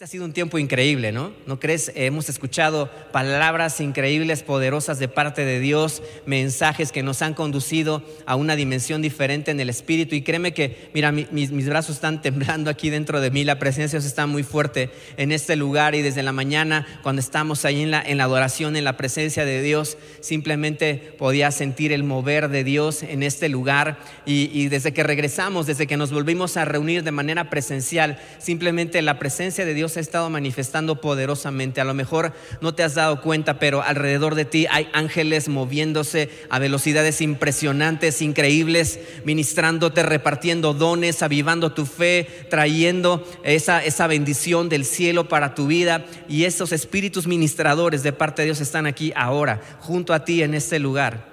Este ha sido un tiempo increíble, ¿no? ¿No crees? Hemos escuchado palabras increíbles, poderosas de parte de Dios, mensajes que nos han conducido a una dimensión diferente en el Espíritu. Y créeme que, mira, mis, brazos están temblando aquí dentro de mí, la presencia de Dios está muy fuerte en este lugar y desde la mañana, cuando estamos ahí en la, adoración, en la presencia de Dios, simplemente podía sentir el mover de Dios en este lugar. Y desde que regresamos, desde que nos volvimos a reunir de manera presencial, simplemente la presencia de Dios Dios ha estado manifestando poderosamente. A lo mejor no te has dado cuenta, pero alrededor de ti hay ángeles moviéndose a velocidades impresionantes, increíbles, ministrándote, repartiendo dones, avivando tu fe, trayendo esa, esa bendición del cielo para tu vida. Y esos espíritus ministradores de parte de Dios están aquí ahora, junto a ti en este lugar.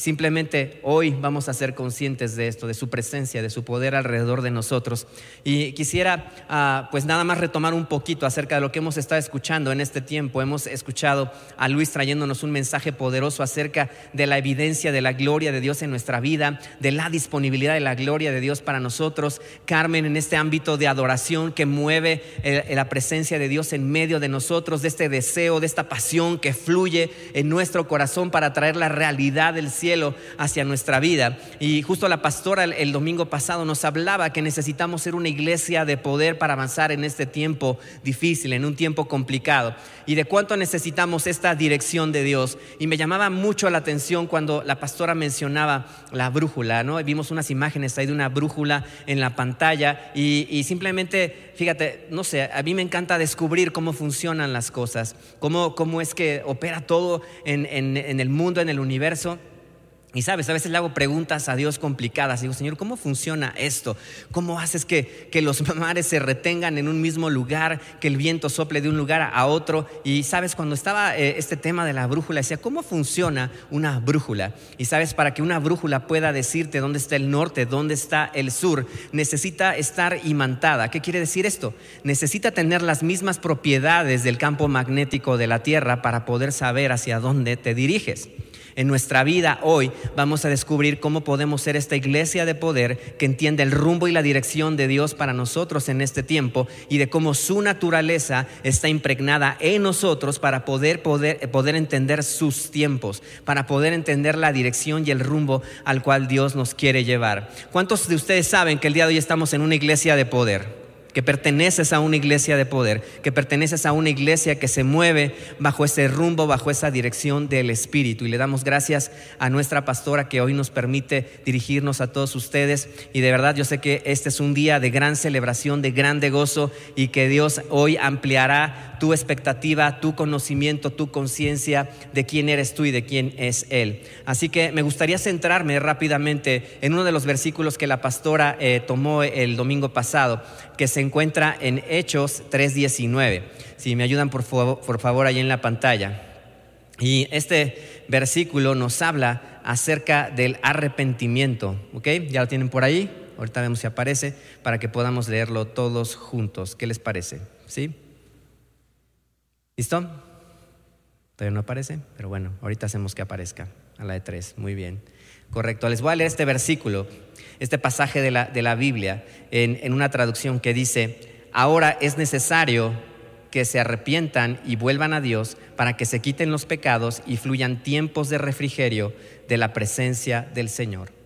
Simplemente hoy vamos a ser conscientes de esto, de su presencia, de su poder alrededor de nosotros. Y quisiera ah, pues nada más retomar un poquito acerca de lo que hemos estado escuchando en este tiempo. Hemos escuchado a Luis trayéndonos un mensaje poderoso acerca de la evidencia de la gloria de Dios en nuestra vida, de la disponibilidad de la gloria de Dios para nosotros. Carmen en este ámbito de adoración que mueve eh, la presencia de Dios en medio de nosotros, de este deseo, de esta pasión que fluye en nuestro corazón para traer la realidad del cielo hacia nuestra vida. Y justo la pastora el, domingo pasado nos hablaba que necesitamos ser una iglesia de poder para avanzar en este tiempo difícil, en un tiempo complicado. Y de cuánto necesitamos esta dirección de Dios. Y me llamaba mucho la atención cuando la pastora mencionaba la brújula, ¿no? Vimos unas imágenes ahí de una brújula en la pantalla y, simplemente, fíjate, no sé, a mí me encanta descubrir cómo funcionan las cosas, cómo, cómo es que opera todo en, en el mundo, en el universo. Y sabes, a veces le hago preguntas a Dios complicadas. Digo, Señor, ¿cómo funciona esto? ¿Cómo haces que, que, los mares se retengan en un mismo lugar, que el viento sople de un lugar a otro? Y sabes, cuando estaba eh, este tema de la brújula, decía, ¿cómo funciona una brújula? Y sabes, para que una brújula pueda decirte dónde está el norte, dónde está el sur, necesita estar imantada. ¿Qué quiere decir esto? Necesita tener las mismas propiedades del campo magnético de la Tierra para poder saber hacia dónde te diriges en nuestra vida hoy vamos a descubrir cómo podemos ser esta iglesia de poder que entiende el rumbo y la dirección de Dios para nosotros en este tiempo y de cómo su naturaleza está impregnada en nosotros para poder, poder, poder entender sus tiempos, para poder entender la dirección y el rumbo al cual Dios nos quiere llevar. ¿Cuántos de ustedes saben que el día de hoy estamos en una iglesia de poder? Que perteneces a una iglesia de poder, que perteneces a una iglesia que se mueve bajo ese rumbo, bajo esa dirección del Espíritu. Y le damos gracias a nuestra pastora que hoy nos permite dirigirnos a todos ustedes. Y de verdad yo sé que este es un día de gran celebración, de grande gozo y que Dios hoy ampliará tu expectativa, tu conocimiento, tu conciencia de quién eres tú y de quién es Él. Así que me gustaría centrarme rápidamente en uno de los versículos que la pastora eh, tomó el domingo pasado, que se encuentra en Hechos 3.19. Si me ayudan por favor, por favor ahí en la pantalla. Y este versículo nos habla acerca del arrepentimiento. ¿Ok? ¿Ya lo tienen por ahí? Ahorita vemos si aparece para que podamos leerlo todos juntos. ¿Qué les parece? ¿Sí? ¿Listo? Todavía no aparece, pero bueno, ahorita hacemos que aparezca. A la de tres, muy bien. Correcto, les voy a leer este versículo, este pasaje de la, de la Biblia, en, en una traducción que dice, ahora es necesario que se arrepientan y vuelvan a Dios para que se quiten los pecados y fluyan tiempos de refrigerio de la presencia del Señor.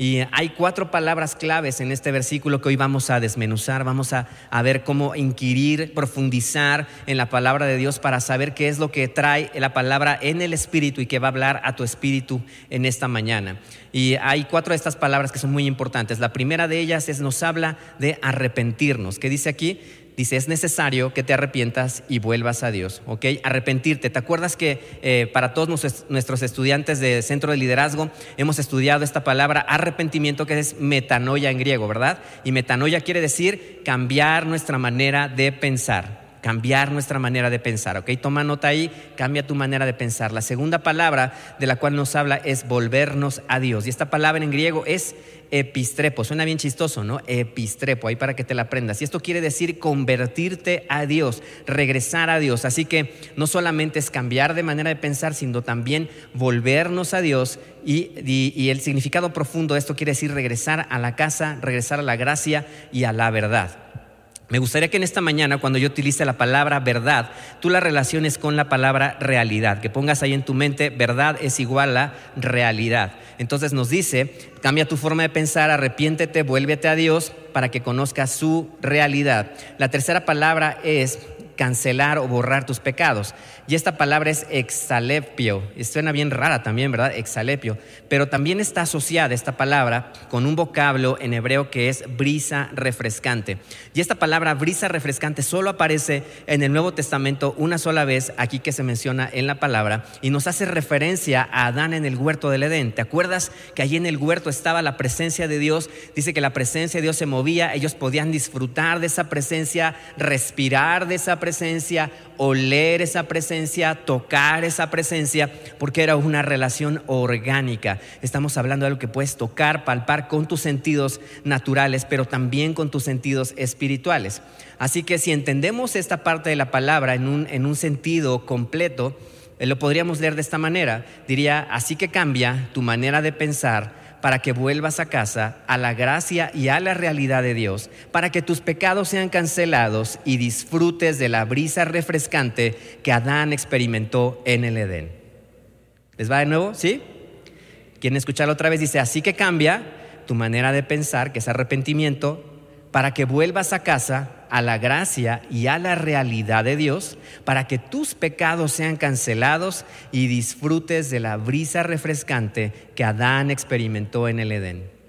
Y hay cuatro palabras claves en este versículo que hoy vamos a desmenuzar, vamos a, ver cómo inquirir, profundizar en la palabra de Dios para saber qué es lo que trae la palabra en el espíritu y que va a hablar a tu espíritu en esta mañana. Y hay cuatro de estas palabras que son muy importantes. La primera de ellas es nos habla de arrepentirnos. ¿Qué dice aquí? Dice, es necesario que te arrepientas y vuelvas a Dios, ¿ok? Arrepentirte. ¿Te acuerdas que eh, para todos nuestros estudiantes de Centro de Liderazgo hemos estudiado esta palabra arrepentimiento que es metanoia en griego, ¿verdad? Y metanoia quiere decir cambiar nuestra manera de pensar cambiar nuestra manera de pensar. ¿Ok? Toma nota ahí, cambia tu manera de pensar. La segunda palabra de la cual nos habla es volvernos a Dios. Y esta palabra en griego es epistrepo. Suena bien chistoso, ¿no? Epistrepo, ahí para que te la aprendas. Y esto quiere decir convertirte a Dios, regresar a Dios. Así que no solamente es cambiar de manera de pensar, sino también volvernos a Dios. Y, y el significado profundo de esto quiere decir regresar a la casa, regresar a la gracia y a la verdad. Me gustaría que en esta mañana, cuando yo utilice la palabra verdad, tú la relaciones con la palabra realidad, que pongas ahí en tu mente, verdad es igual a realidad. Entonces nos dice, cambia tu forma de pensar, arrepiéntete, vuélvete a Dios para que conozcas su realidad. La tercera palabra es cancelar o borrar tus pecados. Y esta palabra es exalepio. Y suena bien rara también, ¿verdad? Exalepio. Pero también está asociada esta palabra con un vocablo en hebreo que es brisa refrescante. Y esta palabra brisa refrescante solo aparece en el Nuevo Testamento una sola vez aquí que se menciona en la palabra y nos hace referencia a Adán en el huerto del Edén. ¿Te acuerdas que allí en el huerto estaba la presencia de Dios? Dice que la presencia de Dios se movía, ellos podían disfrutar de esa presencia, respirar de esa presencia presencia, oler esa presencia, tocar esa presencia, porque era una relación orgánica. Estamos hablando de algo que puedes tocar, palpar con tus sentidos naturales, pero también con tus sentidos espirituales. Así que si entendemos esta parte de la palabra en un, en un sentido completo, eh, lo podríamos leer de esta manera. Diría, así que cambia tu manera de pensar para que vuelvas a casa, a la gracia y a la realidad de Dios, para que tus pecados sean cancelados y disfrutes de la brisa refrescante que Adán experimentó en el Edén. ¿Les va de nuevo? ¿Sí? ¿Quieren escucharlo otra vez? Dice, así que cambia tu manera de pensar, que es arrepentimiento, para que vuelvas a casa a la gracia y a la realidad de Dios, para que tus pecados sean cancelados y disfrutes de la brisa refrescante que Adán experimentó en el Edén.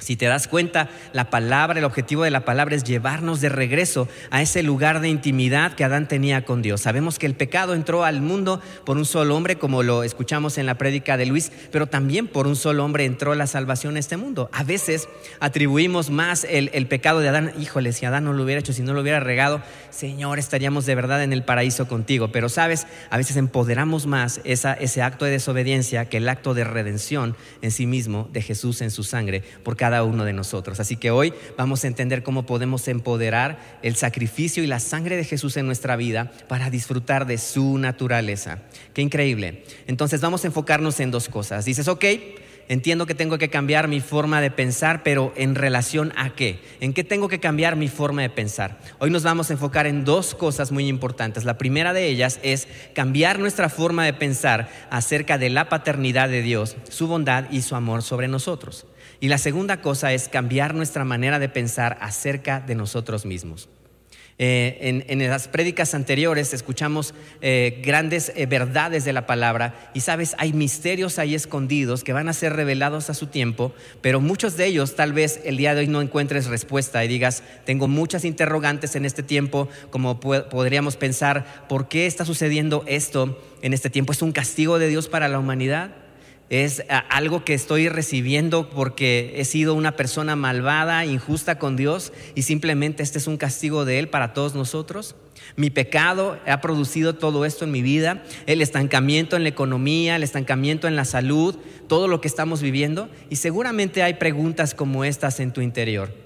Si te das cuenta, la palabra, el objetivo de la palabra es llevarnos de regreso a ese lugar de intimidad que Adán tenía con Dios. Sabemos que el pecado entró al mundo por un solo hombre, como lo escuchamos en la prédica de Luis, pero también por un solo hombre entró la salvación a este mundo. A veces atribuimos más el, pecado de Adán. Híjole, si Adán no lo hubiera hecho, si no lo hubiera regado, Señor, estaríamos de verdad en el paraíso contigo. Pero sabes, a veces empoderamos más ese acto de desobediencia que el acto de redención en sí mismo de Jesús en su sangre. Porque cada uno de nosotros. Así que hoy vamos a entender cómo podemos empoderar el sacrificio y la sangre de Jesús en nuestra vida para disfrutar de su naturaleza. Qué increíble. Entonces vamos a enfocarnos en dos cosas. Dices, ok, entiendo que tengo que cambiar mi forma de pensar, pero ¿en relación a qué? ¿En qué tengo que cambiar mi forma de pensar? Hoy nos vamos a enfocar en dos cosas muy importantes. La primera de ellas es cambiar nuestra forma de pensar acerca de la paternidad de Dios, su bondad y su amor sobre nosotros. Y la segunda cosa es cambiar nuestra manera de pensar acerca de nosotros mismos. Eh, en, las prédicas anteriores escuchamos eh, grandes eh, verdades de la palabra y sabes, hay misterios ahí escondidos que van a ser revelados a su tiempo, pero muchos de ellos tal vez el día de hoy no encuentres respuesta y digas, tengo muchas interrogantes en este tiempo, como podríamos pensar, ¿por qué está sucediendo esto en este tiempo? ¿Es un castigo de Dios para la humanidad? Es algo que estoy recibiendo porque he sido una persona malvada, injusta con Dios y simplemente este es un castigo de Él para todos nosotros. Mi pecado ha producido todo esto en mi vida, el estancamiento en la economía, el estancamiento en la salud, todo lo que estamos viviendo y seguramente hay preguntas como estas en tu interior.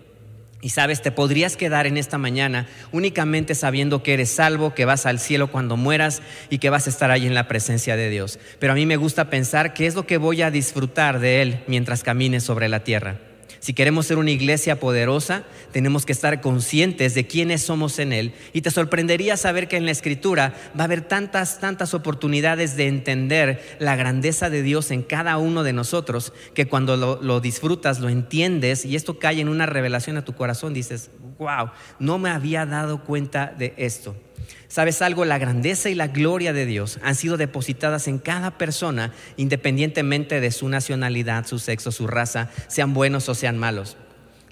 Y sabes, te podrías quedar en esta mañana únicamente sabiendo que eres salvo, que vas al cielo cuando mueras y que vas a estar ahí en la presencia de Dios. Pero a mí me gusta pensar qué es lo que voy a disfrutar de Él mientras camine sobre la tierra. Si queremos ser una iglesia poderosa, tenemos que estar conscientes de quiénes somos en Él. Y te sorprendería saber que en la Escritura va a haber tantas, tantas oportunidades de entender la grandeza de Dios en cada uno de nosotros, que cuando lo, disfrutas, lo entiendes y esto cae en una revelación a tu corazón, dices, wow, no me había dado cuenta de esto. ¿Sabes algo? La grandeza y la gloria de Dios han sido depositadas en cada persona, independientemente de su nacionalidad, su sexo, su raza, sean buenos o sean malos.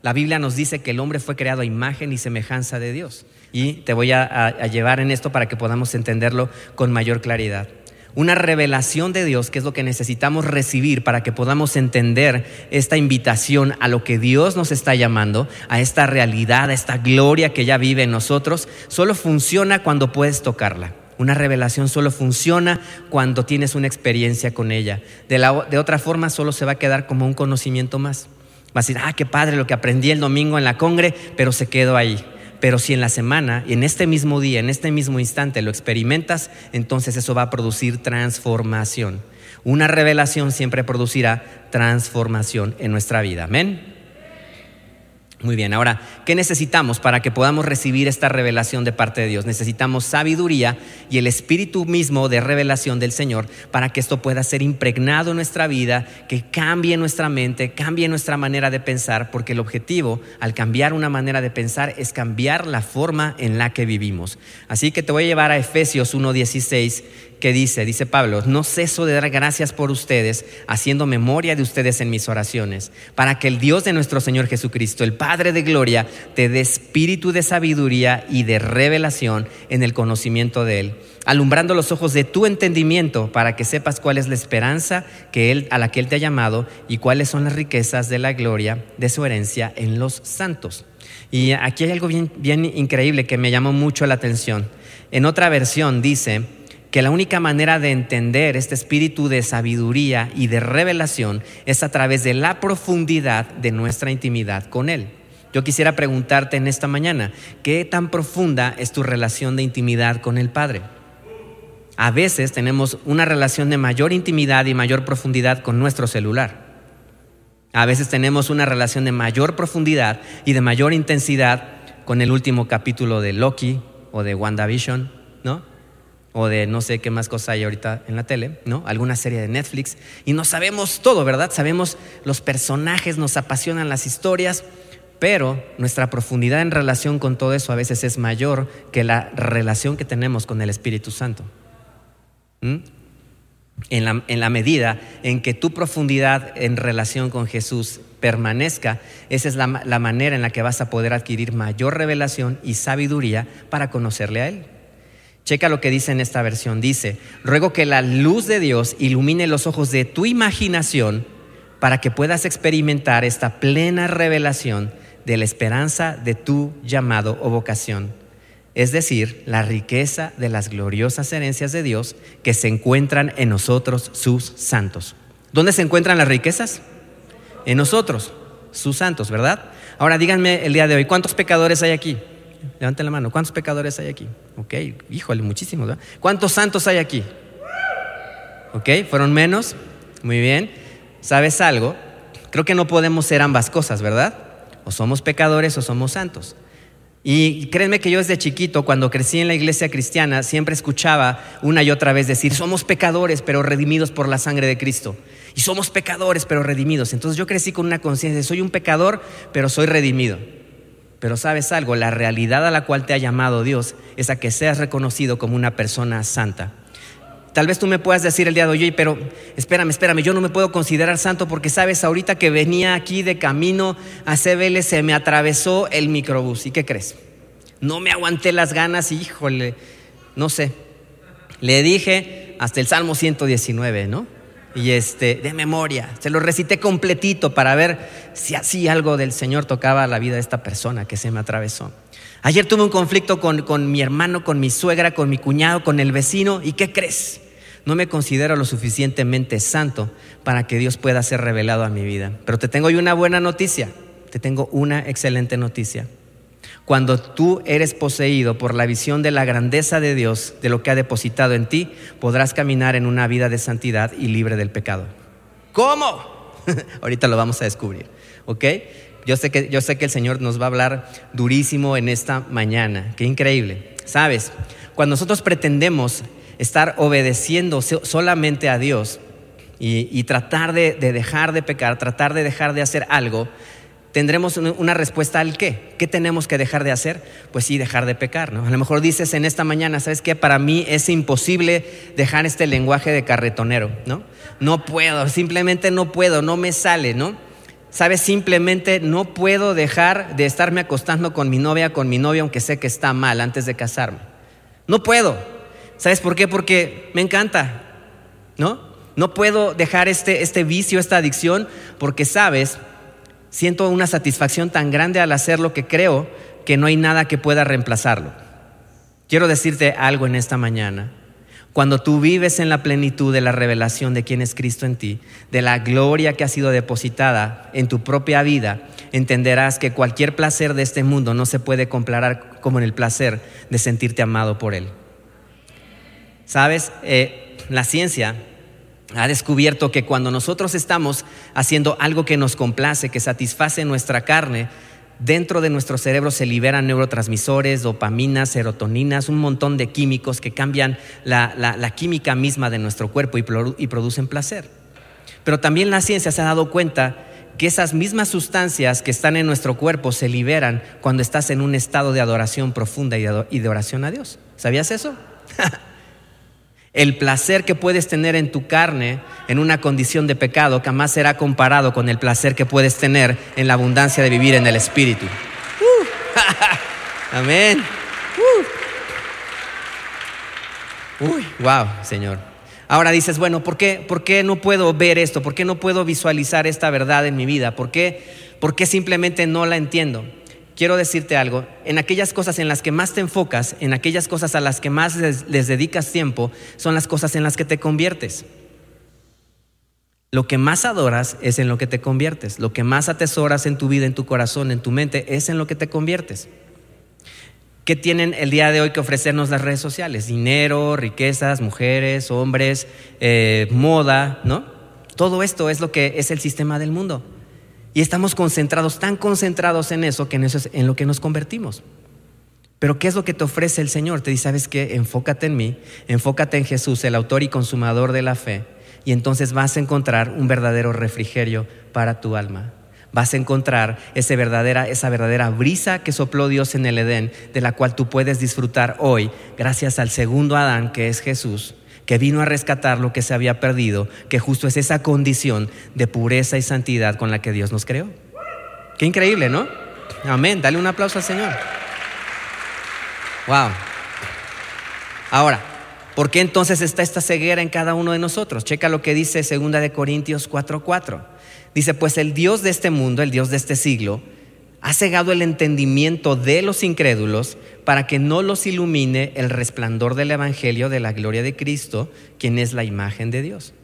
La Biblia nos dice que el hombre fue creado a imagen y semejanza de Dios. Y te voy a, a llevar en esto para que podamos entenderlo con mayor claridad una revelación de Dios, que es lo que necesitamos recibir para que podamos entender esta invitación a lo que Dios nos está llamando, a esta realidad, a esta gloria que ya vive en nosotros, solo funciona cuando puedes tocarla. Una revelación solo funciona cuando tienes una experiencia con ella. De, de otra forma, solo se va a quedar como un conocimiento más. Va a decir, ah, qué padre lo que aprendí el domingo en la congre, pero se quedó ahí. Pero si en la semana, en este mismo día, en este mismo instante lo experimentas, entonces eso va a producir transformación. Una revelación siempre producirá transformación en nuestra vida. Amén. Muy bien, ahora, ¿qué necesitamos para que podamos recibir esta revelación de parte de Dios? Necesitamos sabiduría y el espíritu mismo de revelación del Señor para que esto pueda ser impregnado en nuestra vida, que cambie nuestra mente, cambie nuestra manera de pensar, porque el objetivo al cambiar una manera de pensar es cambiar la forma en la que vivimos. Así que te voy a llevar a Efesios 1.16 que dice, dice Pablo, no ceso de dar gracias por ustedes, haciendo memoria de ustedes en mis oraciones, para que el Dios de nuestro Señor Jesucristo, el Padre de Gloria, te dé espíritu de sabiduría y de revelación en el conocimiento de Él, alumbrando los ojos de tu entendimiento, para que sepas cuál es la esperanza que él, a la que Él te ha llamado y cuáles son las riquezas de la gloria de su herencia en los santos. Y aquí hay algo bien, bien increíble que me llamó mucho la atención. En otra versión dice, que la única manera de entender este espíritu de sabiduría y de revelación es a través de la profundidad de nuestra intimidad con Él. Yo quisiera preguntarte en esta mañana, ¿qué tan profunda es tu relación de intimidad con el Padre? A veces tenemos una relación de mayor intimidad y mayor profundidad con nuestro celular. A veces tenemos una relación de mayor profundidad y de mayor intensidad con el último capítulo de Loki o de WandaVision. O de no sé qué más cosa hay ahorita en la tele, ¿no? Alguna serie de Netflix. Y no sabemos todo, ¿verdad? Sabemos los personajes, nos apasionan las historias, pero nuestra profundidad en relación con todo eso a veces es mayor que la relación que tenemos con el Espíritu Santo. ¿Mm? En, la, en la medida en que tu profundidad en relación con Jesús permanezca, esa es la, la manera en la que vas a poder adquirir mayor revelación y sabiduría para conocerle a Él. Checa lo que dice en esta versión. Dice, ruego que la luz de Dios ilumine los ojos de tu imaginación para que puedas experimentar esta plena revelación de la esperanza de tu llamado o vocación. Es decir, la riqueza de las gloriosas herencias de Dios que se encuentran en nosotros, sus santos. ¿Dónde se encuentran las riquezas? En nosotros, sus santos, ¿verdad? Ahora díganme el día de hoy, ¿cuántos pecadores hay aquí? Levanten la mano. ¿Cuántos pecadores hay aquí? Ok, híjole, muchísimos. ¿verdad? ¿Cuántos santos hay aquí? Ok, ¿fueron menos? Muy bien. ¿Sabes algo? Creo que no podemos ser ambas cosas, ¿verdad? O somos pecadores o somos santos. Y créanme que yo desde chiquito, cuando crecí en la iglesia cristiana, siempre escuchaba una y otra vez decir, somos pecadores, pero redimidos por la sangre de Cristo. Y somos pecadores, pero redimidos. Entonces yo crecí con una conciencia soy un pecador, pero soy redimido. Pero sabes algo, la realidad a la cual te ha llamado Dios es a que seas reconocido como una persona santa. Tal vez tú me puedas decir el día de hoy, pero espérame, espérame, yo no me puedo considerar santo porque sabes, ahorita que venía aquí de camino a CBL se me atravesó el microbús. ¿Y qué crees? No me aguanté las ganas y híjole, no sé. Le dije hasta el Salmo 119, ¿no? Y este, de memoria. Se lo recité completito para ver si así algo del Señor tocaba la vida de esta persona que se me atravesó. Ayer tuve un conflicto con, con mi hermano, con mi suegra, con mi cuñado, con el vecino. ¿Y qué crees? No me considero lo suficientemente santo para que Dios pueda ser revelado a mi vida. Pero te tengo hoy una buena noticia. Te tengo una excelente noticia. Cuando tú eres poseído por la visión de la grandeza de Dios, de lo que ha depositado en ti, podrás caminar en una vida de santidad y libre del pecado. ¿Cómo? Ahorita lo vamos a descubrir, ¿ok? Yo sé, que, yo sé que el Señor nos va a hablar durísimo en esta mañana. Qué increíble. Sabes, cuando nosotros pretendemos estar obedeciendo solamente a Dios y, tratar de dejar de pecar, tratar de dejar de hacer algo, tendremos una respuesta al qué. ¿Qué tenemos que dejar de hacer? Pues sí, dejar de pecar, ¿no? A lo mejor dices en esta mañana, ¿sabes qué? Para mí es imposible dejar este lenguaje de carretonero, ¿no? No puedo, simplemente no puedo, no me sale, ¿no? ¿Sabes? Simplemente no puedo dejar de estarme acostando con mi novia, con mi novio, aunque sé que está mal antes de casarme. No puedo. ¿Sabes por qué? Porque me encanta, ¿no? No puedo dejar este, este vicio, esta adicción, porque sabes, siento una satisfacción tan grande al hacerlo que creo que no hay nada que pueda reemplazarlo. Quiero decirte algo en esta mañana. Cuando tú vives en la plenitud de la revelación de quién es Cristo en ti, de la gloria que ha sido depositada en tu propia vida, entenderás que cualquier placer de este mundo no se puede comparar como en el placer de sentirte amado por Él. Sabes, eh, la ciencia ha descubierto que cuando nosotros estamos haciendo algo que nos complace, que satisface nuestra carne, dentro de nuestro cerebro se liberan neurotransmisores, dopaminas, serotoninas, un montón de químicos que cambian la, química misma de nuestro cuerpo y, y producen placer. Pero también la ciencia se ha dado cuenta que esas mismas sustancias que están en nuestro cuerpo se liberan cuando estás en un estado de adoración profunda y de oración a Dios. ¿Sabías eso? El placer que puedes tener en tu carne en una condición de pecado jamás será comparado con el placer que puedes tener en la abundancia de vivir en el Espíritu. Uh. Amén. Uh. Uy, wow, Señor. Ahora dices, bueno, ¿por qué, ¿por qué no puedo ver esto? ¿Por qué no puedo visualizar esta verdad en mi vida? ¿Por qué, ¿Por qué simplemente no la entiendo? Quiero decirte algo, en aquellas cosas en las que más te enfocas, en aquellas cosas a las que más les, dedicas tiempo, son las cosas en las que te conviertes. Lo que más adoras es en lo que te conviertes. Lo que más atesoras en tu vida, en tu corazón, en tu mente, es en lo que te conviertes. ¿Qué tienen el día de hoy que ofrecernos las redes sociales? Dinero, riquezas, mujeres, hombres, eh, moda, ¿no? Todo esto es lo que es el sistema del mundo. Y estamos concentrados, tan concentrados en eso, que en eso es en lo que nos convertimos. Pero ¿qué es lo que te ofrece el Señor? Te dice, ¿sabes qué? Enfócate en mí, enfócate en Jesús, el autor y consumador de la fe, y entonces vas a encontrar un verdadero refrigerio para tu alma. Vas a encontrar esa verdadera, esa verdadera brisa que sopló Dios en el Edén, de la cual tú puedes disfrutar hoy, gracias al segundo Adán, que es Jesús, que vino a rescatar lo que se había perdido, que justo es esa condición de pureza y santidad con la que Dios nos creó. Qué increíble, ¿no? Amén. Dale un aplauso al Señor. Wow. Ahora, ¿por qué entonces está esta ceguera en cada uno de nosotros? Checa lo que dice 2 de Corintios 4:4. Dice, "Pues el Dios de este mundo, el Dios de este siglo, ha cegado el entendimiento de los incrédulos para que no los ilumine el resplandor del Evangelio de la gloria de Cristo, quien es la imagen de Dios.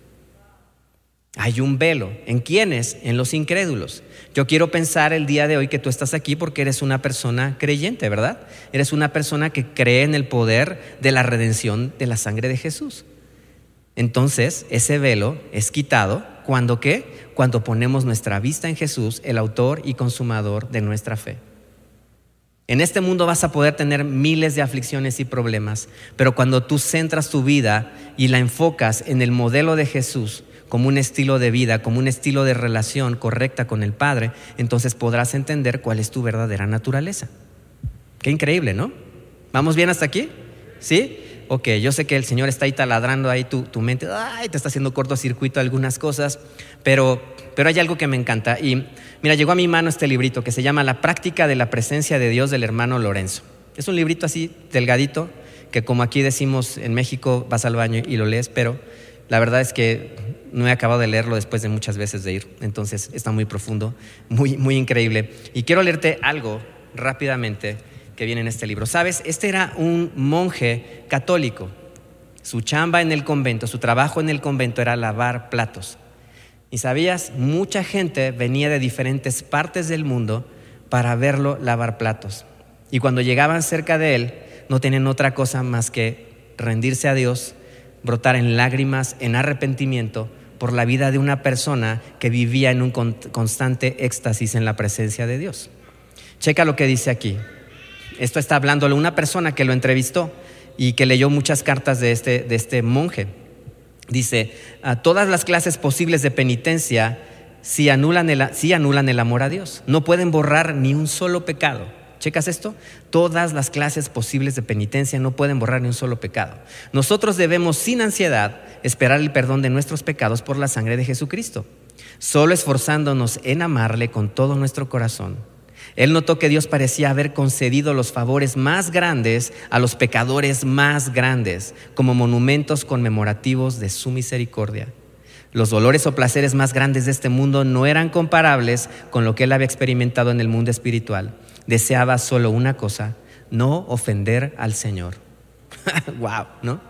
Hay un velo. ¿En quiénes? En los incrédulos. Yo quiero pensar el día de hoy que tú estás aquí porque eres una persona creyente, ¿verdad? Eres una persona que cree en el poder de la redención de la sangre de Jesús. Entonces, ese velo es quitado cuando qué? Cuando ponemos nuestra vista en Jesús, el autor y consumador de nuestra fe. En este mundo vas a poder tener miles de aflicciones y problemas, pero cuando tú centras tu vida y la enfocas en el modelo de Jesús como un estilo de vida, como un estilo de relación correcta con el Padre, entonces podrás entender cuál es tu verdadera naturaleza. Qué increíble, ¿no? ¿Vamos bien hasta aquí? ¿Sí? Ok, yo sé que el Señor está ahí taladrando ahí tu, mente, ay, te está haciendo cortocircuito algunas cosas, pero, pero hay algo que me encanta. Y mira, llegó a mi mano este librito que se llama La práctica de la presencia de Dios del hermano Lorenzo. Es un librito así, delgadito, que como aquí decimos en México, vas al baño y lo lees, pero la verdad es que no he acabado de leerlo después de muchas veces de ir, entonces está muy profundo, muy, muy increíble. Y quiero leerte algo rápidamente que viene en este libro. Sabes, este era un monje católico. Su chamba en el convento, su trabajo en el convento era lavar platos. Y sabías, mucha gente venía de diferentes partes del mundo para verlo lavar platos. Y cuando llegaban cerca de él, no tenían otra cosa más que rendirse a Dios, brotar en lágrimas, en arrepentimiento por la vida de una persona que vivía en un constante éxtasis en la presencia de Dios. Checa lo que dice aquí. Esto está hablándole una persona que lo entrevistó y que leyó muchas cartas de este, de este monje. Dice, todas las clases posibles de penitencia si anulan, el, anulan el amor a Dios. No pueden borrar ni un solo pecado. ¿Checas esto? Todas las clases posibles de penitencia no pueden borrar ni un solo pecado. Nosotros debemos sin ansiedad esperar el perdón de nuestros pecados por la sangre de Jesucristo, solo esforzándonos en amarle con todo nuestro corazón él notó que Dios parecía haber concedido los favores más grandes a los pecadores más grandes, como monumentos conmemorativos de su misericordia. Los dolores o placeres más grandes de este mundo no eran comparables con lo que él había experimentado en el mundo espiritual. Deseaba solo una cosa, no ofender al Señor. wow, ¿no?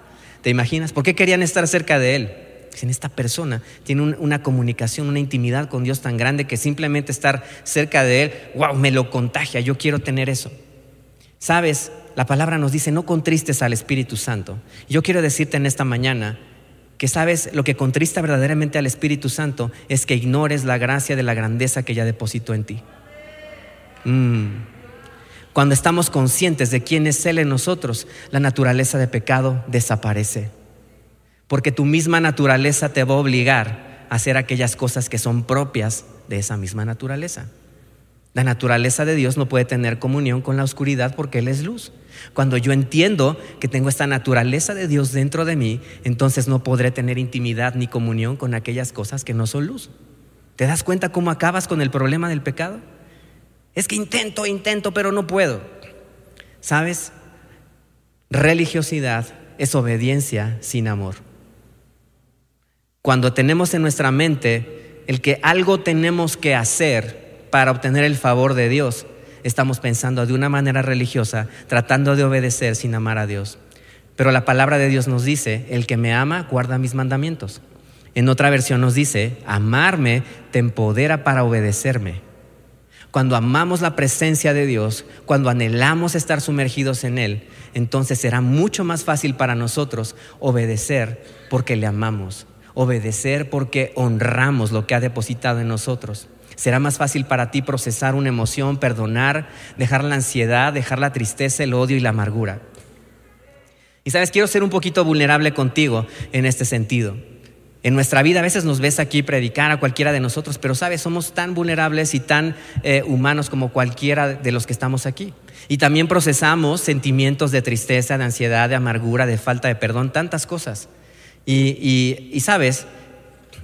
¿Te imaginas? ¿Por qué querían estar cerca de él? En esta persona tiene una comunicación, una intimidad con Dios tan grande que simplemente estar cerca de Él, wow, me lo contagia, yo quiero tener eso. Sabes, la palabra nos dice, no contristes al Espíritu Santo. Yo quiero decirte en esta mañana que sabes, lo que contrista verdaderamente al Espíritu Santo es que ignores la gracia de la grandeza que ya depositó en ti. Mm. Cuando estamos conscientes de quién es Él en nosotros, la naturaleza de pecado desaparece. Porque tu misma naturaleza te va a obligar a hacer aquellas cosas que son propias de esa misma naturaleza. La naturaleza de Dios no puede tener comunión con la oscuridad porque Él es luz. Cuando yo entiendo que tengo esta naturaleza de Dios dentro de mí, entonces no podré tener intimidad ni comunión con aquellas cosas que no son luz. ¿Te das cuenta cómo acabas con el problema del pecado? Es que intento, intento, pero no puedo. ¿Sabes? Religiosidad es obediencia sin amor. Cuando tenemos en nuestra mente el que algo tenemos que hacer para obtener el favor de Dios, estamos pensando de una manera religiosa, tratando de obedecer sin amar a Dios. Pero la palabra de Dios nos dice, el que me ama guarda mis mandamientos. En otra versión nos dice, amarme te empodera para obedecerme. Cuando amamos la presencia de Dios, cuando anhelamos estar sumergidos en Él, entonces será mucho más fácil para nosotros obedecer porque le amamos, obedecer porque honramos lo que ha depositado en nosotros. Será más fácil para ti procesar una emoción, perdonar, dejar la ansiedad, dejar la tristeza, el odio y la amargura. Y sabes, quiero ser un poquito vulnerable contigo en este sentido. En nuestra vida a veces nos ves aquí predicar a cualquiera de nosotros, pero sabes, somos tan vulnerables y tan eh, humanos como cualquiera de los que estamos aquí. Y también procesamos sentimientos de tristeza, de ansiedad, de amargura, de falta de perdón, tantas cosas. Y sabes,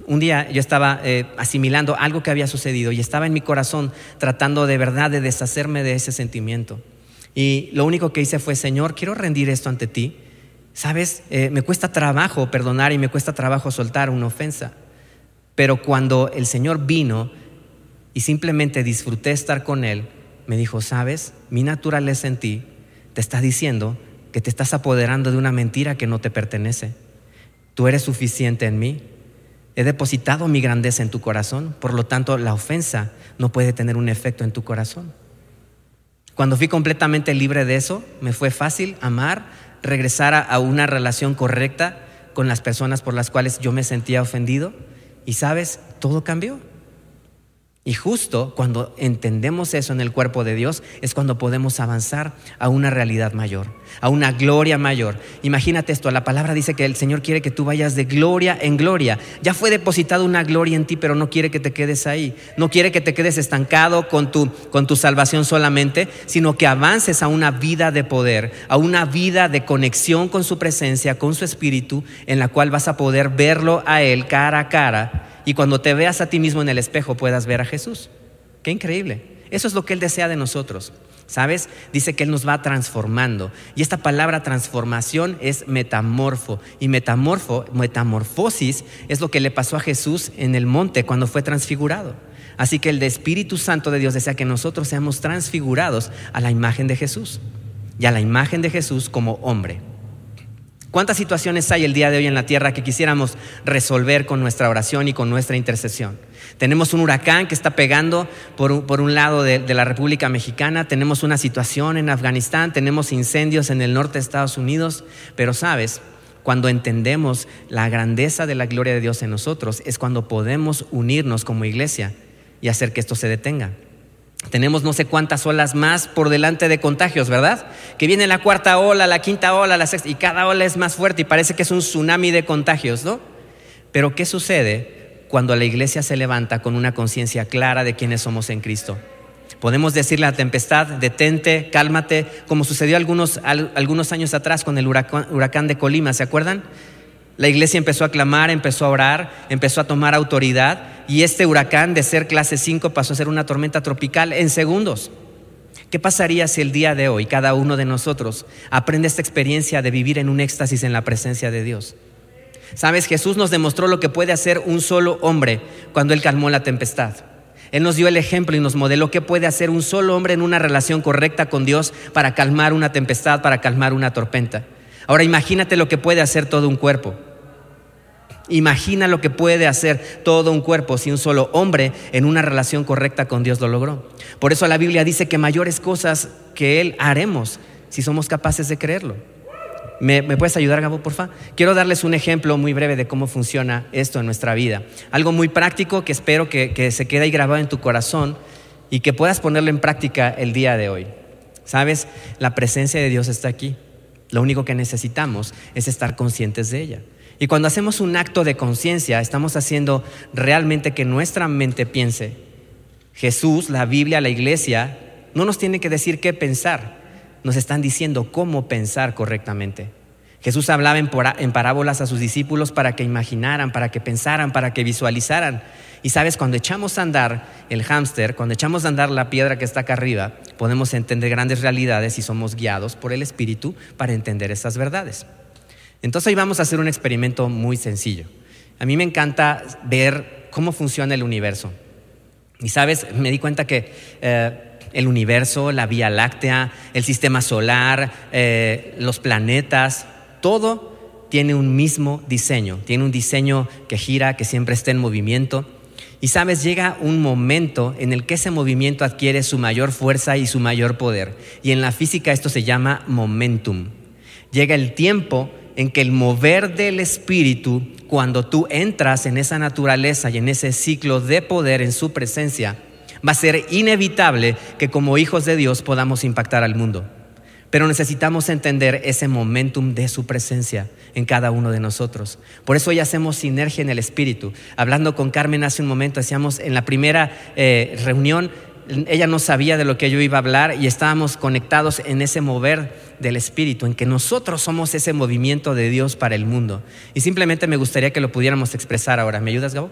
un día yo estaba eh, asimilando algo que había sucedido y estaba en mi corazón tratando de verdad de deshacerme de ese sentimiento. Y lo único que hice fue, Señor, quiero rendir esto ante ti. Sabes, eh, me cuesta trabajo perdonar y me cuesta trabajo soltar una ofensa. Pero cuando el Señor vino y simplemente disfruté estar con Él, me dijo, sabes, mi naturaleza en ti te está diciendo que te estás apoderando de una mentira que no te pertenece. Tú eres suficiente en mí He depositado mi grandeza en tu corazón, por lo tanto la ofensa no puede tener un efecto en tu corazón. Cuando fui completamente libre de eso, me fue fácil amar, regresar a, una relación correcta con las personas por las cuales yo me sentía ofendido. Y sabes, todo cambió. Y justo cuando entendemos eso en el cuerpo de Dios es cuando podemos avanzar a una realidad mayor, a una gloria mayor. Imagínate esto, la palabra dice que el Señor quiere que tú vayas de gloria en gloria. Ya fue depositada una gloria en ti, pero no quiere que te quedes ahí. No quiere que te quedes estancado con tu, con tu salvación solamente, sino que avances a una vida de poder, a una vida de conexión con su presencia, con su espíritu, en la cual vas a poder verlo a Él cara a cara y cuando te veas a ti mismo en el espejo puedas ver a Jesús. Qué increíble. Eso es lo que Él desea de nosotros. ¿Sabes? Dice que Él nos va transformando. Y esta palabra transformación es metamorfo. Y metamorfo, metamorfosis es lo que le pasó a Jesús en el monte cuando fue transfigurado. Así que el Espíritu Santo de Dios desea que nosotros seamos transfigurados a la imagen de Jesús. Y a la imagen de Jesús como hombre. ¿Cuántas situaciones hay el día de hoy en la tierra que quisiéramos resolver con nuestra oración y con nuestra intercesión? Tenemos un huracán que está pegando por un, lado de, la República Mexicana, tenemos una situación en Afganistán, tenemos incendios en el norte de Estados Unidos, pero sabes, cuando entendemos la grandeza de la gloria de Dios en nosotros, es cuando podemos unirnos como iglesia y hacer que esto se detenga. Tenemos no sé cuántas olas más por delante de contagios, ¿verdad? Que viene la cuarta ola, la quinta ola, la sexta, y cada ola es más fuerte y parece que es un tsunami de contagios, ¿no? Pero ¿qué sucede cuando la iglesia se levanta con una conciencia clara de quiénes somos en Cristo? Podemos decirle a la tempestad, detente, cálmate, como sucedió algunos, algunos años atrás con el huracán, huracán de Colima, ¿se acuerdan? La iglesia empezó a clamar, empezó a orar, empezó a tomar autoridad y este huracán de ser clase 5 pasó a ser una tormenta tropical en segundos. ¿Qué pasaría si el día de hoy cada uno de nosotros aprende esta experiencia de vivir en un éxtasis en la presencia de Dios? Sabes, Jesús nos demostró lo que puede hacer un solo hombre cuando Él calmó la tempestad. Él nos dio el ejemplo y nos modeló qué puede hacer un solo hombre en una relación correcta con Dios para calmar una tempestad, para calmar una tormenta. Ahora imagínate lo que puede hacer todo un cuerpo. Imagina lo que puede hacer todo un cuerpo si un solo hombre en una relación correcta con Dios lo logró. Por eso la Biblia dice que mayores cosas que Él haremos si somos capaces de creerlo. ¿Me, puedes ayudar, Gabo, por favor? Quiero darles un ejemplo muy breve de cómo funciona esto en nuestra vida. Algo muy práctico que espero que, que se quede ahí grabado en tu corazón y que puedas ponerlo en práctica el día de hoy. Sabes, la presencia de Dios está aquí. Lo único que necesitamos es estar conscientes de ella. Y cuando hacemos un acto de conciencia, estamos haciendo realmente que nuestra mente piense. Jesús, la Biblia, la iglesia, no nos tiene que decir qué pensar, nos están diciendo cómo pensar correctamente. Jesús hablaba en parábolas a sus discípulos para que imaginaran, para que pensaran, para que visualizaran. Y sabes, cuando echamos a andar el hámster, cuando echamos a andar la piedra que está acá arriba, podemos entender grandes realidades y somos guiados por el Espíritu para entender estas verdades. Entonces hoy vamos a hacer un experimento muy sencillo. A mí me encanta ver cómo funciona el universo. Y sabes, me di cuenta que eh, el universo, la Vía Láctea, el sistema solar, eh, los planetas, todo tiene un mismo diseño, tiene un diseño que gira, que siempre está en movimiento. Y sabes, llega un momento en el que ese movimiento adquiere su mayor fuerza y su mayor poder. Y en la física esto se llama momentum. Llega el tiempo en que el mover del espíritu, cuando tú entras en esa naturaleza y en ese ciclo de poder en su presencia, va a ser inevitable que como hijos de Dios podamos impactar al mundo. Pero necesitamos entender ese momentum de su presencia en cada uno de nosotros. Por eso hoy hacemos sinergia en el Espíritu. Hablando con Carmen hace un momento, decíamos en la primera eh, reunión, ella no sabía de lo que yo iba a hablar y estábamos conectados en ese mover del Espíritu, en que nosotros somos ese movimiento de Dios para el mundo. Y simplemente me gustaría que lo pudiéramos expresar ahora. ¿Me ayudas, Gabo?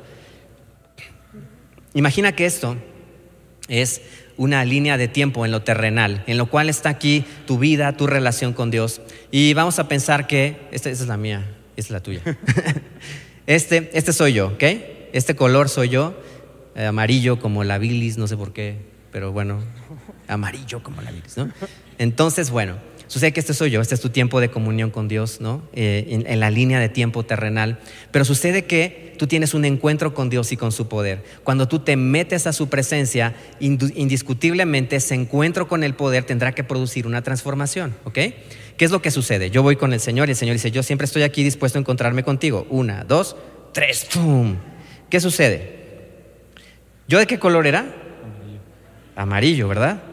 Imagina que esto es una línea de tiempo en lo terrenal, en lo cual está aquí tu vida, tu relación con Dios. Y vamos a pensar que, esta, es la mía, esta es la tuya. este, este soy yo, ¿ok? Este color soy yo, eh, amarillo como la bilis, no sé por qué, pero bueno, amarillo como la bilis, ¿no? Entonces, bueno, Sucede que este soy yo, este es tu tiempo de comunión con Dios, ¿no? Eh, en, la línea de tiempo terrenal. Pero sucede que tú tienes un encuentro con Dios y con su poder. Cuando tú te metes a su presencia, indiscutiblemente ese encuentro con el poder tendrá que producir una transformación, ¿ok? ¿Qué es lo que sucede? Yo voy con el Señor y el Señor dice, yo siempre estoy aquí dispuesto a encontrarme contigo. Una, dos, tres, ¡pum! ¿Qué sucede? ¿Yo de qué color era? Amarillo, Amarillo ¿verdad?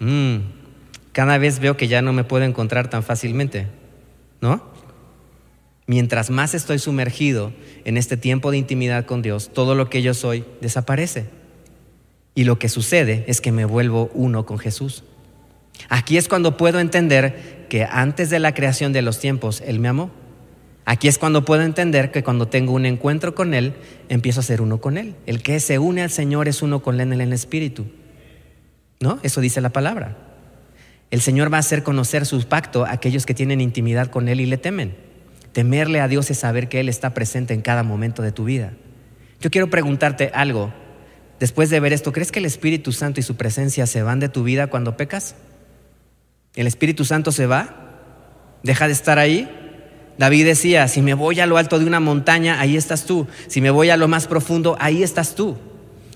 Mm cada vez veo que ya no me puedo encontrar tan fácilmente, ¿no? Mientras más estoy sumergido en este tiempo de intimidad con Dios, todo lo que yo soy desaparece. Y lo que sucede es que me vuelvo uno con Jesús. Aquí es cuando puedo entender que antes de la creación de los tiempos, Él me amó. Aquí es cuando puedo entender que cuando tengo un encuentro con Él, empiezo a ser uno con Él. El que se une al Señor es uno con Él en el Espíritu. ¿No? Eso dice la palabra. El Señor va a hacer conocer su pacto a aquellos que tienen intimidad con Él y le temen. Temerle a Dios es saber que Él está presente en cada momento de tu vida. Yo quiero preguntarte algo. Después de ver esto, ¿crees que el Espíritu Santo y su presencia se van de tu vida cuando pecas? ¿El Espíritu Santo se va? ¿Deja de estar ahí? David decía, si me voy a lo alto de una montaña, ahí estás tú. Si me voy a lo más profundo, ahí estás tú.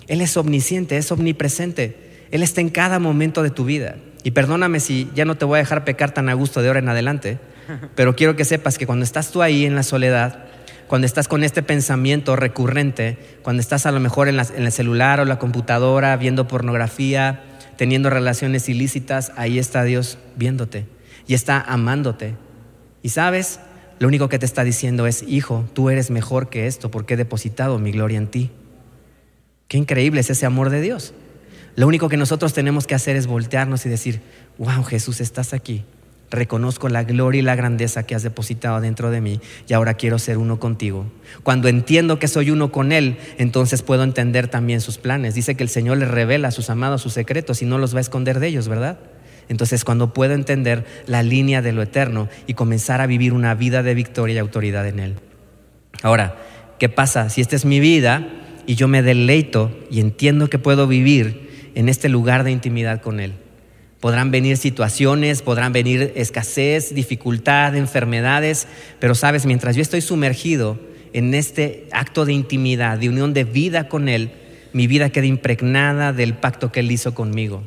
Él es omnisciente, es omnipresente. Él está en cada momento de tu vida. Y perdóname si ya no te voy a dejar pecar tan a gusto de ahora en adelante, pero quiero que sepas que cuando estás tú ahí en la soledad, cuando estás con este pensamiento recurrente, cuando estás a lo mejor en, en el celular o la computadora viendo pornografía, teniendo relaciones ilícitas, ahí está Dios viéndote y está amándote. Y sabes, lo único que te está diciendo es, hijo, tú eres mejor que esto porque he depositado mi gloria en ti. Qué increíble es ese amor de Dios. Lo único que nosotros tenemos que hacer es voltearnos y decir, wow, Jesús, estás aquí. Reconozco la gloria y la grandeza que has depositado dentro de mí y ahora quiero ser uno contigo. Cuando entiendo que soy uno con Él, entonces puedo entender también sus planes. Dice que el Señor le revela a sus amados sus secretos y no los va a esconder de ellos, ¿verdad? Entonces cuando puedo entender la línea de lo eterno y comenzar a vivir una vida de victoria y autoridad en Él. Ahora, ¿qué pasa si esta es mi vida y yo me deleito y entiendo que puedo vivir? en este lugar de intimidad con Él. Podrán venir situaciones, podrán venir escasez, dificultad, enfermedades, pero sabes, mientras yo estoy sumergido en este acto de intimidad, de unión de vida con Él, mi vida queda impregnada del pacto que Él hizo conmigo.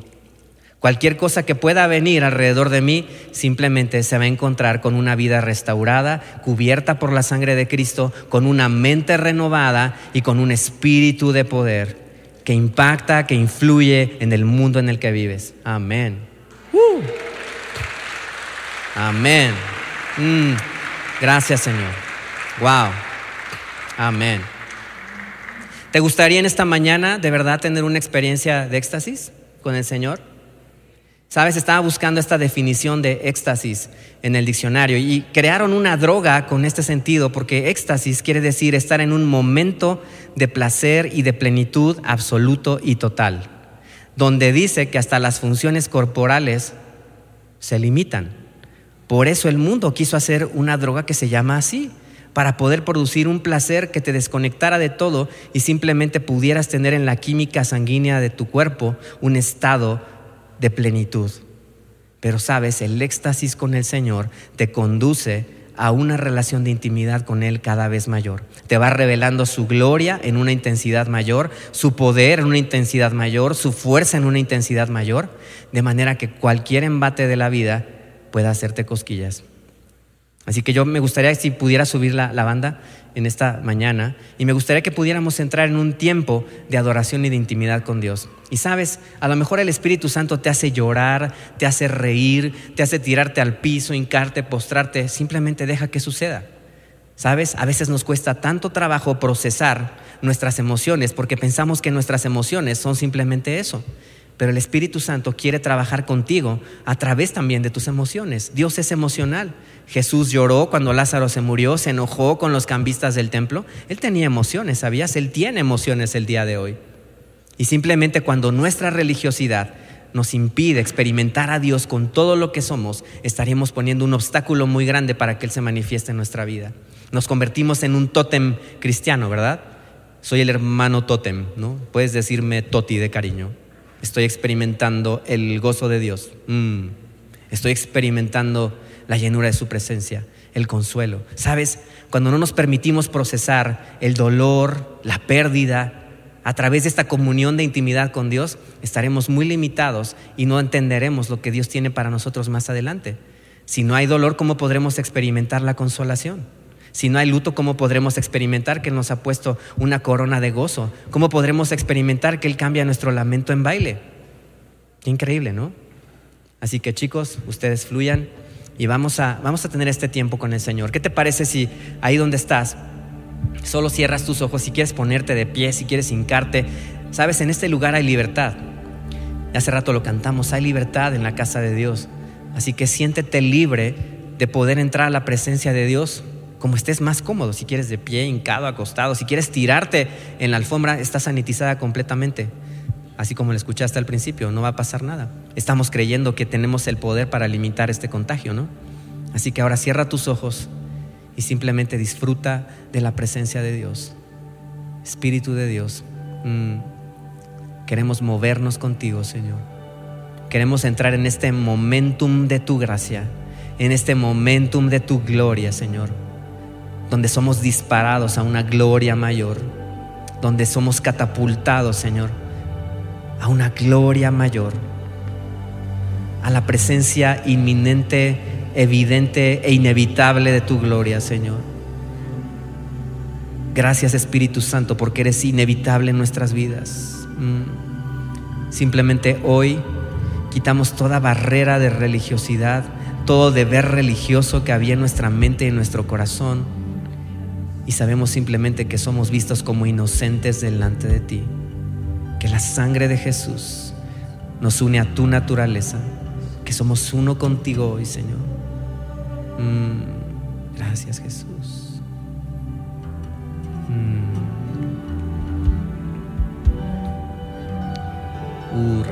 Cualquier cosa que pueda venir alrededor de mí simplemente se va a encontrar con una vida restaurada, cubierta por la sangre de Cristo, con una mente renovada y con un espíritu de poder que impacta, que influye en el mundo en el que vives. Amén. Uh. Amén. Mm. Gracias Señor. Wow. Amén. ¿Te gustaría en esta mañana de verdad tener una experiencia de éxtasis con el Señor? Sabes, estaba buscando esta definición de éxtasis en el diccionario y crearon una droga con este sentido porque éxtasis quiere decir estar en un momento de placer y de plenitud absoluto y total, donde dice que hasta las funciones corporales se limitan. Por eso el mundo quiso hacer una droga que se llama así, para poder producir un placer que te desconectara de todo y simplemente pudieras tener en la química sanguínea de tu cuerpo un estado de plenitud. Pero sabes, el éxtasis con el Señor te conduce a una relación de intimidad con Él cada vez mayor. Te va revelando su gloria en una intensidad mayor, su poder en una intensidad mayor, su fuerza en una intensidad mayor, de manera que cualquier embate de la vida pueda hacerte cosquillas. Así que yo me gustaría si pudiera subir la, la, banda en esta mañana y me gustaría que pudiéramos entrar en un tiempo de adoración y de intimidad con Dios. Y sabes, a lo mejor el Espíritu Santo te hace llorar, te hace reír, te hace tirarte al piso, hincarte, postrarte, simplemente deja que suceda. Sabes, a veces nos cuesta tanto trabajo procesar nuestras emociones porque pensamos que nuestras emociones son simplemente eso. Pero el Espíritu Santo quiere trabajar contigo a través también de tus emociones. Dios es emocional. Jesús lloró cuando Lázaro se murió, se enojó con los cambistas del templo. Él tenía emociones, ¿sabías? Él tiene emociones el día de hoy. Y simplemente cuando nuestra religiosidad nos impide experimentar a Dios con todo lo que somos, estaremos poniendo un obstáculo muy grande para que Él se manifieste en nuestra vida. Nos convertimos en un tótem cristiano, ¿verdad? Soy el hermano tótem, ¿no? Puedes decirme toti de cariño estoy experimentando el gozo de Dios. Mm. Estoy experimentando la llenura de su presencia, el consuelo. ¿Sabes? Cuando no nos permitimos procesar el dolor, la pérdida, a través de esta comunión de intimidad con Dios, estaremos muy limitados y no entenderemos lo que Dios tiene para nosotros más adelante. Si no hay dolor, ¿cómo podremos experimentar la consolación? Si no hay luto, ¿cómo podremos experimentar que nos ha puesto una corona de gozo? ¿Cómo podremos experimentar que Él cambia nuestro lamento en baile? Qué increíble, ¿no? Así que chicos, ustedes fluyan y vamos a, vamos a tener este tiempo con el Señor. ¿Qué te parece si ahí donde estás, solo cierras tus ojos, si quieres ponerte de pie, si quieres hincarte? Sabes, en este lugar hay libertad. Hace rato lo cantamos, hay libertad en la casa de Dios. Así que siéntete libre de poder entrar a la presencia de Dios como estés más cómodo, si quieres de pie, hincado, acostado, si quieres tirarte en la alfombra, está sanitizada completamente. Así como lo escuchaste al principio, no va a pasar nada. Estamos creyendo que tenemos el poder para limitar este contagio, ¿no? Así que ahora cierra tus ojos y simplemente disfruta de la presencia de Dios. Espíritu de Dios, mm, queremos movernos contigo, Señor. Queremos entrar en este momentum de tu gracia, en este momentum de tu gloria, Señor donde somos disparados a una gloria mayor, donde somos catapultados, Señor, a una gloria mayor, a la presencia inminente, evidente e inevitable de tu gloria, Señor. Gracias Espíritu Santo porque eres inevitable en nuestras vidas. Mm. Simplemente hoy quitamos toda barrera de religiosidad, todo deber religioso que había en nuestra mente y en nuestro corazón y sabemos simplemente que somos vistos como inocentes delante de ti. Que la sangre de Jesús nos une a tu naturaleza, que somos uno contigo hoy, Señor. Mm, gracias, Jesús. Mm. Uh,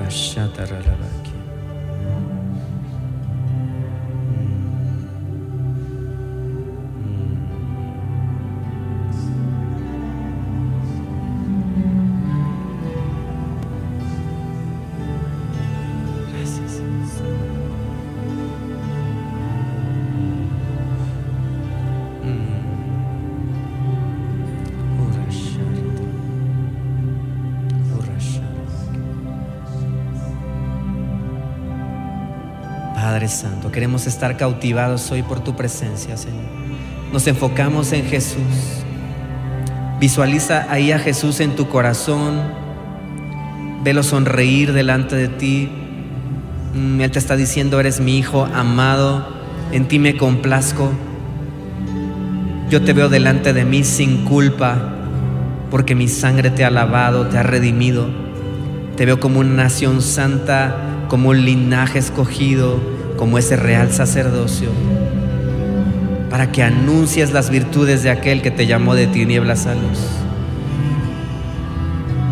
Queremos estar cautivados hoy por tu presencia, Señor. Nos enfocamos en Jesús. Visualiza ahí a Jesús en tu corazón. Velo sonreír delante de ti. Mm, Él te está diciendo, eres mi hijo amado, en ti me complazco. Yo te veo delante de mí sin culpa, porque mi sangre te ha lavado, te ha redimido. Te veo como una nación santa, como un linaje escogido, como ese real sacerdocio, para que anuncies las virtudes de aquel que te llamó de tinieblas a luz.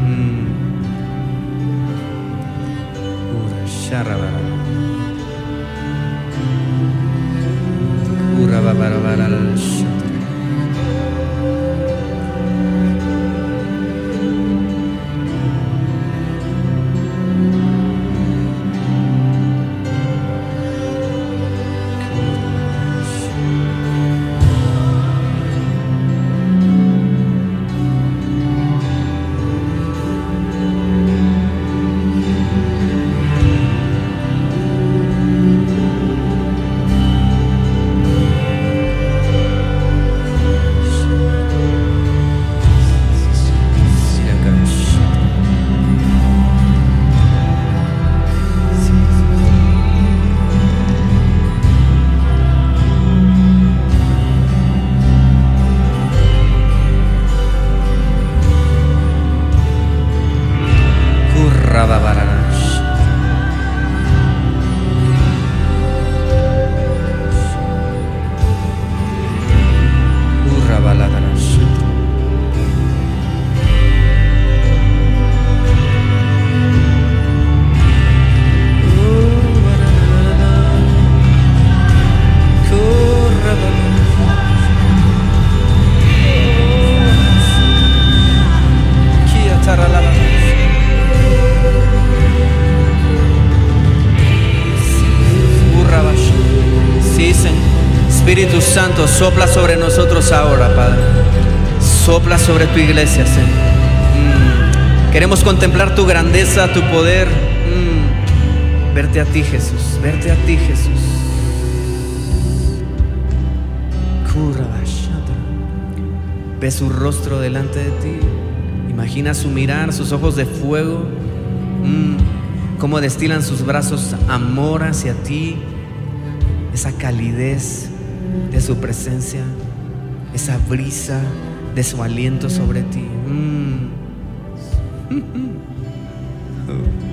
Mm. Sopla sobre nosotros ahora, Padre. Sopla sobre tu iglesia, Señor. Mm. Queremos contemplar tu grandeza, tu poder. Mm. Verte a ti, Jesús. Verte a ti, Jesús. Ve su rostro delante de ti. Imagina su mirar, sus ojos de fuego. Mm. Cómo destilan sus brazos amor hacia ti. Esa calidez de su presencia. Esa brisa de su aliento sobre ti. Mm.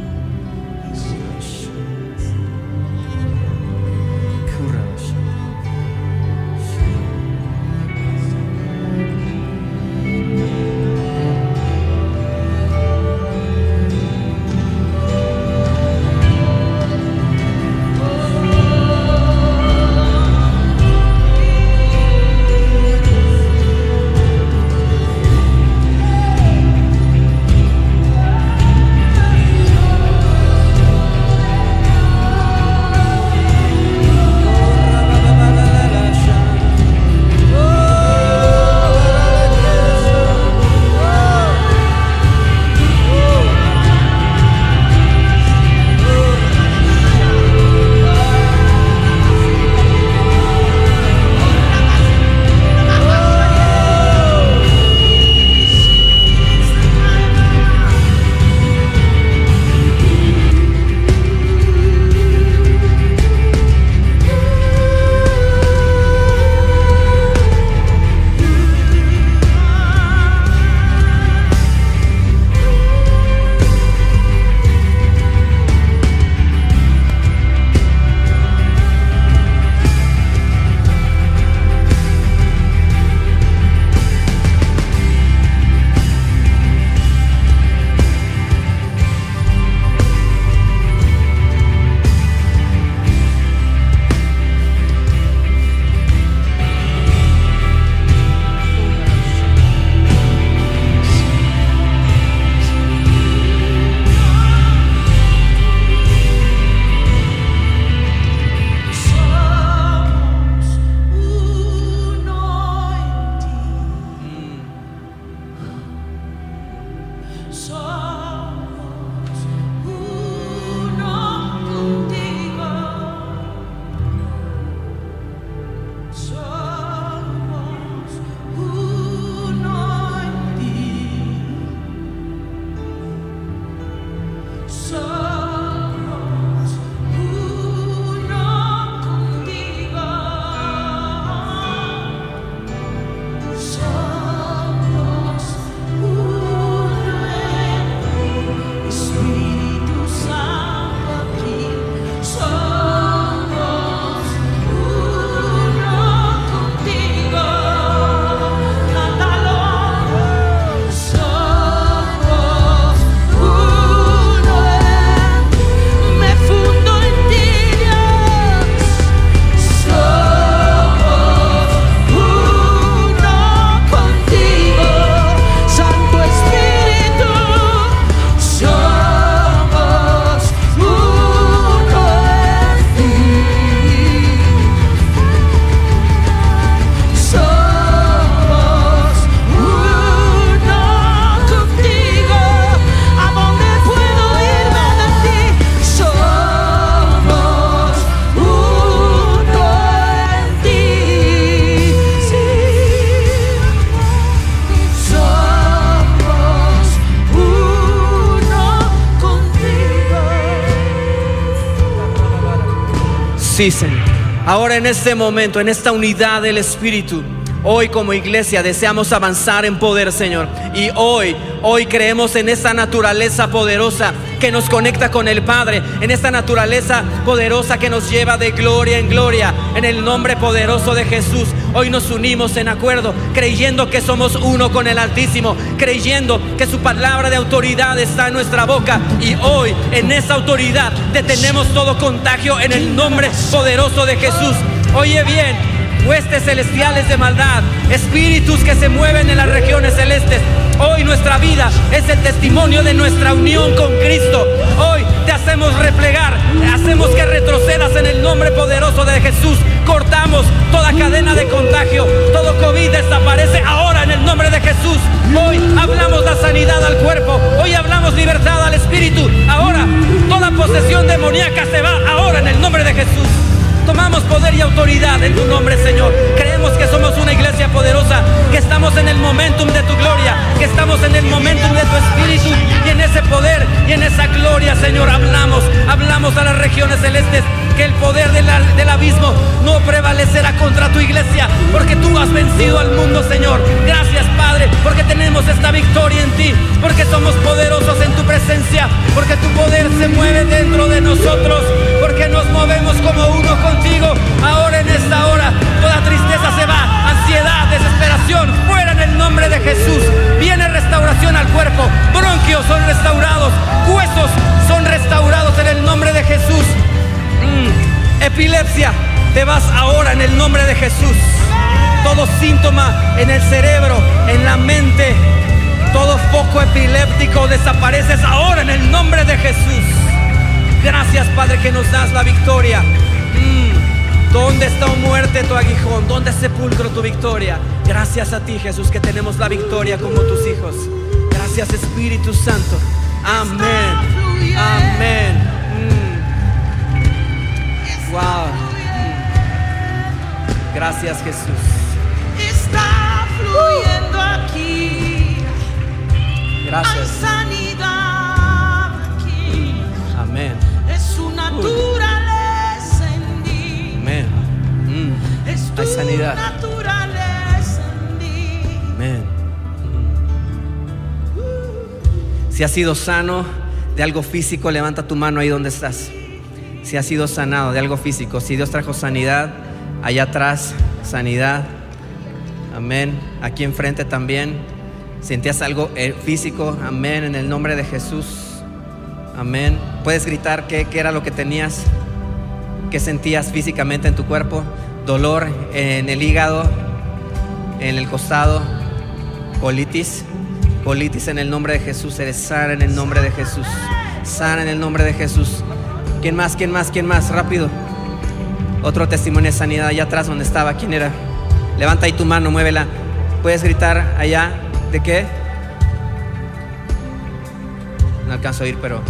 Ahora en este momento, en esta unidad del Espíritu, Hoy como iglesia deseamos avanzar en poder, Señor. Y hoy, hoy creemos en esta naturaleza poderosa que nos conecta con el Padre, en esta naturaleza poderosa que nos lleva de gloria en gloria, en el nombre poderoso de Jesús. Hoy nos unimos en acuerdo, creyendo que somos uno con el Altísimo, creyendo que su palabra de autoridad está en nuestra boca. Y hoy, en esa autoridad, detenemos todo contagio en el nombre poderoso de Jesús. Oye bien, huestes celestiales de maldad, espíritus que se mueven en las regiones celestes. Hoy nuestra vida es el testimonio de nuestra unión con Cristo. Hoy te hacemos replegar, hacemos que retrocedas en el nombre poderoso de Jesús. Cortamos toda cadena de contagio, todo COVID desaparece ahora en el nombre de Jesús. Hoy hablamos la sanidad al cuerpo, hoy hablamos libertad al espíritu. Ahora toda posesión demoníaca se va ahora en el nombre de Jesús. Tomamos poder y autoridad en tu nombre, Señor. Creemos que somos una iglesia poderosa, que estamos en el momentum de tu gloria, que estamos en el momentum de tu espíritu y en ese poder y en esa gloria, Señor. Hablamos, hablamos a las regiones celestes que el poder del abismo no prevalecerá contra tu iglesia, porque tú has vencido al mundo, Señor. Gracias, Padre, porque tenemos esta victoria en ti, porque somos poderosos en tu presencia, porque tu poder se mueve dentro de nosotros, porque movemos como uno contigo. Ahora en esta hora, toda tristeza se va, ansiedad, desesperación, fuera en el nombre de Jesús. Viene restauración al cuerpo, bronquios son restaurados, huesos son restaurados en el nombre de Jesús. Mm. Epilepsia, te vas ahora en el nombre de Jesús. Todo síntoma en el cerebro, en la mente, todo foco epiléptico desapareces ahora en el nombre de Jesús. Gracias Padre que nos das la victoria. Mm. ¿Dónde está muerte tu aguijón? ¿Dónde sepulcro tu victoria? Gracias a ti Jesús que tenemos la victoria como tus hijos. Gracias Espíritu Santo. Amén. Amén. Wow. Gracias Jesús. Está fluyendo aquí. Gracias. Sanidad. Amén. Es su naturaleza en ti. Amén. Mm. Es tu Hay sanidad. naturaleza en ti. Amén. Si has sido sano de algo físico, levanta tu mano ahí donde estás. Si has sido sanado de algo físico, si Dios trajo sanidad, allá atrás, sanidad. Amén. Aquí enfrente también. ¿Sentías algo eh, físico? Amén. En el nombre de Jesús. Amén. ¿Puedes gritar qué, qué era lo que tenías? ¿Qué sentías físicamente en tu cuerpo? Dolor en el hígado, en el costado, colitis. Colitis en el nombre de Jesús. Eres sana en el nombre de Jesús. Sana en el nombre de Jesús. ¿Quién más? ¿Quién más? ¿Quién más? Rápido. Otro testimonio de sanidad allá atrás donde estaba. ¿Quién era? Levanta ahí tu mano, muévela. ¿Puedes gritar allá? ¿De qué? Alcanzo oír, pero...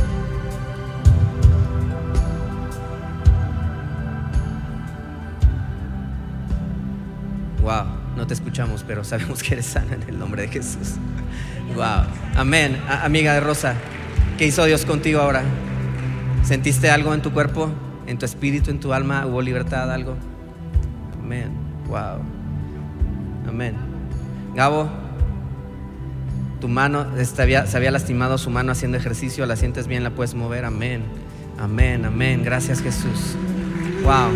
Wow, no te escuchamos, pero sabemos que eres sana en el nombre de Jesús. Wow, amén. Amiga de Rosa, ¿qué hizo Dios contigo ahora? ¿Sentiste algo en tu cuerpo, en tu espíritu, en tu alma? ¿Hubo libertad, algo? Amén. Wow. Amén. Gabo, tu mano este, se había lastimado su mano haciendo ejercicio, la sientes bien, la puedes mover. Amén. Amén, amén. Gracias Jesús. Wow.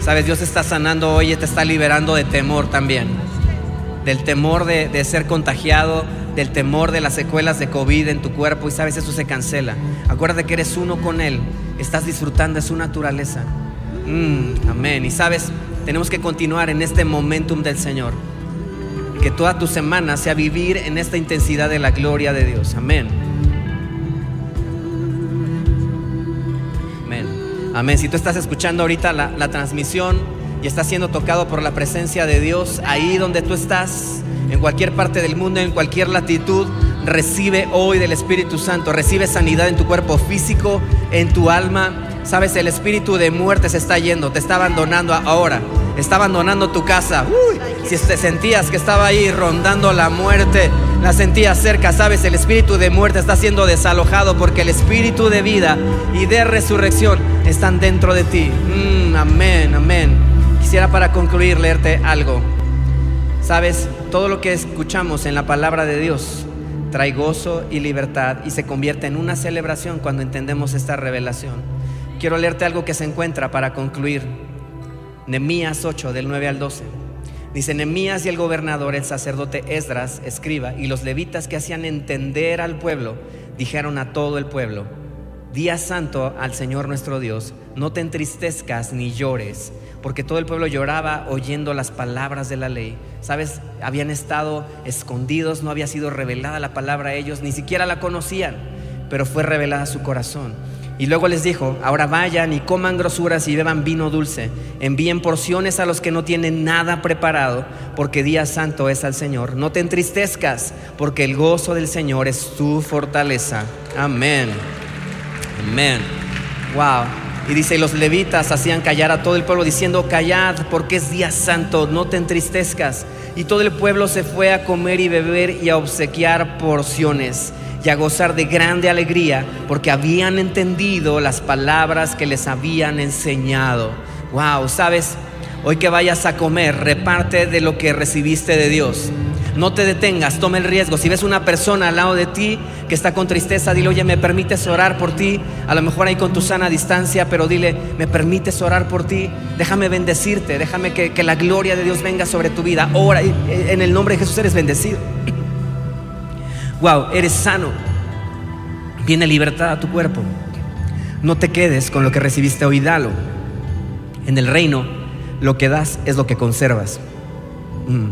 Sabes, Dios está sanando hoy y te está liberando de temor también. Del temor de, de ser contagiado, del temor de las secuelas de COVID en tu cuerpo y sabes, eso se cancela. Acuérdate que eres uno con Él, estás disfrutando de su naturaleza. Mm, amén. Y sabes, tenemos que continuar en este momentum del Señor. Que toda tu semana sea vivir en esta intensidad de la gloria de Dios. Amén. Amén. Amén. Si tú estás escuchando ahorita la, la transmisión y estás siendo tocado por la presencia de Dios, ahí donde tú estás, en cualquier parte del mundo, en cualquier latitud, recibe hoy del Espíritu Santo, recibe sanidad en tu cuerpo físico, en tu alma. Sabes, el espíritu de muerte se está yendo, te está abandonando ahora, está abandonando tu casa. Si te sentías que estaba ahí rondando la muerte, la sentías cerca, sabes, el espíritu de muerte está siendo desalojado porque el espíritu de vida y de resurrección están dentro de ti. Mm, amén, amén. Quisiera para concluir leerte algo. Sabes, todo lo que escuchamos en la palabra de Dios trae gozo y libertad y se convierte en una celebración cuando entendemos esta revelación. Quiero leerte algo que se encuentra para concluir. Nemías 8, del 9 al 12. Dice, Nemías y el gobernador, el sacerdote Esdras, escriba, y los levitas que hacían entender al pueblo, dijeron a todo el pueblo, Día santo al Señor nuestro Dios, no te entristezcas ni llores, porque todo el pueblo lloraba oyendo las palabras de la ley. Sabes, habían estado escondidos, no había sido revelada la palabra a ellos, ni siquiera la conocían, pero fue revelada su corazón. Y luego les dijo, ahora vayan y coman grosuras y beban vino dulce, envíen porciones a los que no tienen nada preparado, porque día santo es al Señor. No te entristezcas, porque el gozo del Señor es tu fortaleza. Amén. Amén. Wow. Y dice, y los levitas hacían callar a todo el pueblo diciendo, callad, porque es día santo, no te entristezcas. Y todo el pueblo se fue a comer y beber y a obsequiar porciones y a gozar de grande alegría, porque habían entendido las palabras que les habían enseñado. Wow, ¿sabes? Hoy que vayas a comer, reparte de lo que recibiste de Dios. No te detengas, toma el riesgo. Si ves una persona al lado de ti que está con tristeza, dile, oye, ¿me permites orar por ti? A lo mejor ahí con tu sana distancia, pero dile, ¿me permites orar por ti? Déjame bendecirte, déjame que, que la gloria de Dios venga sobre tu vida. Ora, eh, en el nombre de Jesús eres bendecido. Wow, eres sano. Viene libertad a tu cuerpo. No te quedes con lo que recibiste hoy, dalo. En el reino, lo que das es lo que conservas. Mm.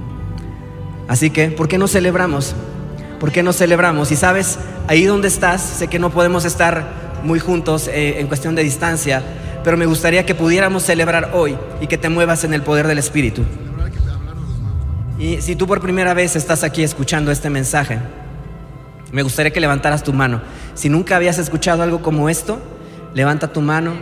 Así que, ¿por qué no celebramos? ¿Por qué no celebramos? Y sabes, ahí donde estás, sé que no podemos estar muy juntos eh, en cuestión de distancia, pero me gustaría que pudiéramos celebrar hoy y que te muevas en el poder del Espíritu. Y si tú por primera vez estás aquí escuchando este mensaje, me gustaría que levantaras tu mano. Si nunca habías escuchado algo como esto, levanta tu mano